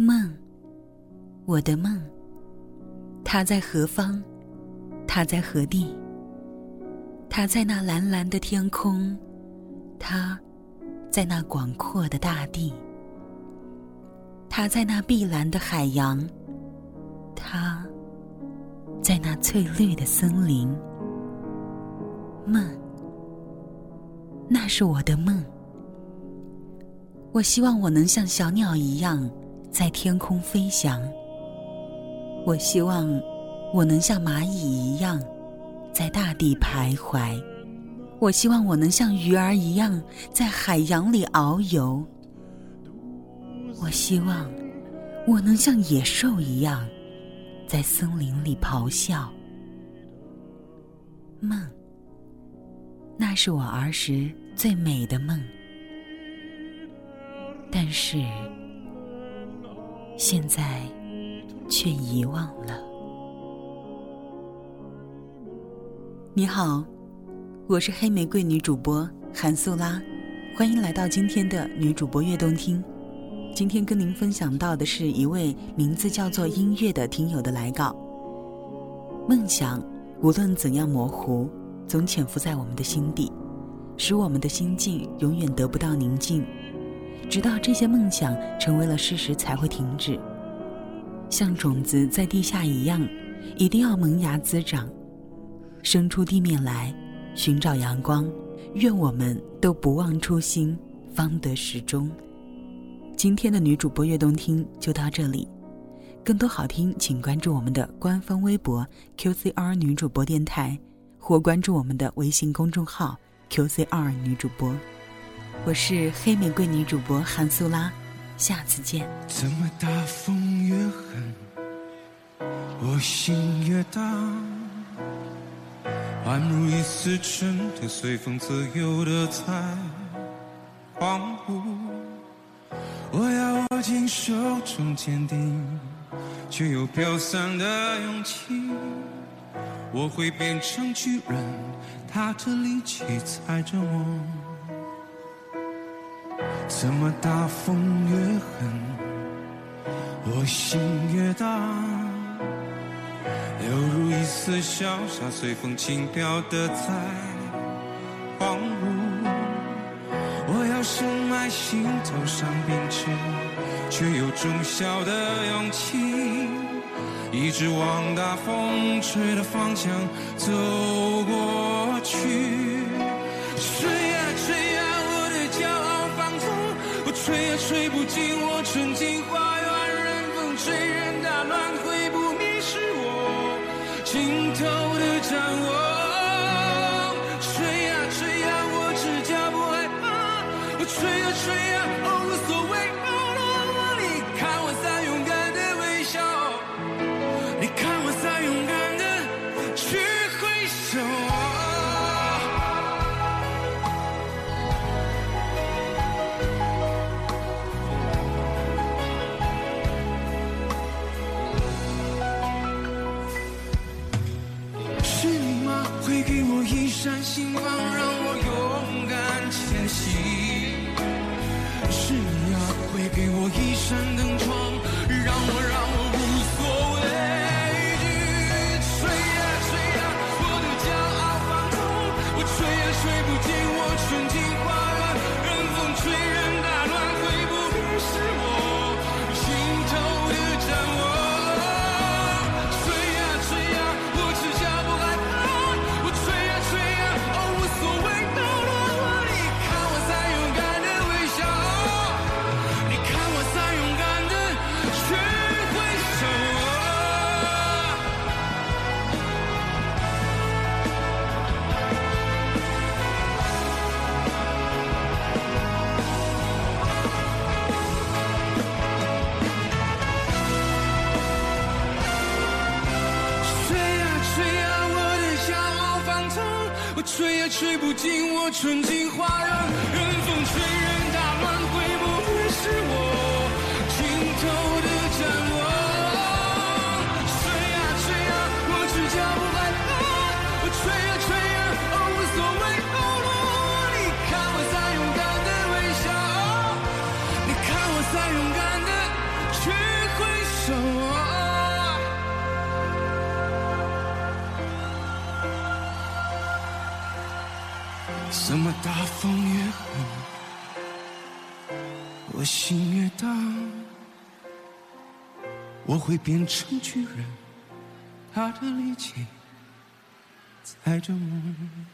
梦，我的梦，它在何方？它在何地？它在那蓝蓝的天空，它在那广阔的大地，它在那碧蓝的海洋，它在那翠绿的森林。梦，那是我的梦。我希望我能像小鸟一样在天空飞翔。我希望我能像蚂蚁一样。在大地徘徊，我希望我能像鱼儿一样在海洋里遨游。我希望我能像野兽一样在森林里咆哮。梦，那是我儿时最美的梦，但是现在却遗忘了。你好，我是黑玫瑰女主播韩素拉，欢迎来到今天的女主播悦动听。今天跟您分享到的是一位名字叫做音乐的听友的来稿。梦想无论怎样模糊，总潜伏在我们的心底，使我们的心境永远得不到宁静，直到这些梦想成为了事实才会停止。像种子在地下一样，一定要萌芽滋长。生出地面来，寻找阳光。愿我们都不忘初心，方得始终。今天的女主播悦动听就到这里，更多好听请关注我们的官方微博 QCR 女主播电台，或关注我们的微信公众号 QCR 女主播。我是黑玫瑰女主播韩素拉，下次见。怎么大风越狠，我心越大。宛如一丝尘土，随风自由的在荒芜。我要握紧手中坚定，却又飘散的勇气。我会变成巨人，踏着力气踩着梦。怎么大风越狠，我心越大。犹如一丝潇洒，随风轻飘的在荒芜。我要深埋心头上冰齿，却有种小的勇气，一直往大风吹的方向走过去。吹呀吹呀，吹也吹不进我纯净花园，任风吹，任它乱，会不迷失我。尽头一扇心房，让我勇敢前行。是你啊，会给我一扇灯窗，让我让我我吹也吹不尽我纯净花园，任风吹，任打乱，会不会是我尽头的展望？吹啊吹啊，我只脚不害怕，我吹啊吹啊，哦无所谓后落。你看我在勇敢的微笑，你看我在勇敢的去挥手。怎么大风越狠，我心越大，我会变成巨人，他的力气踩着梦。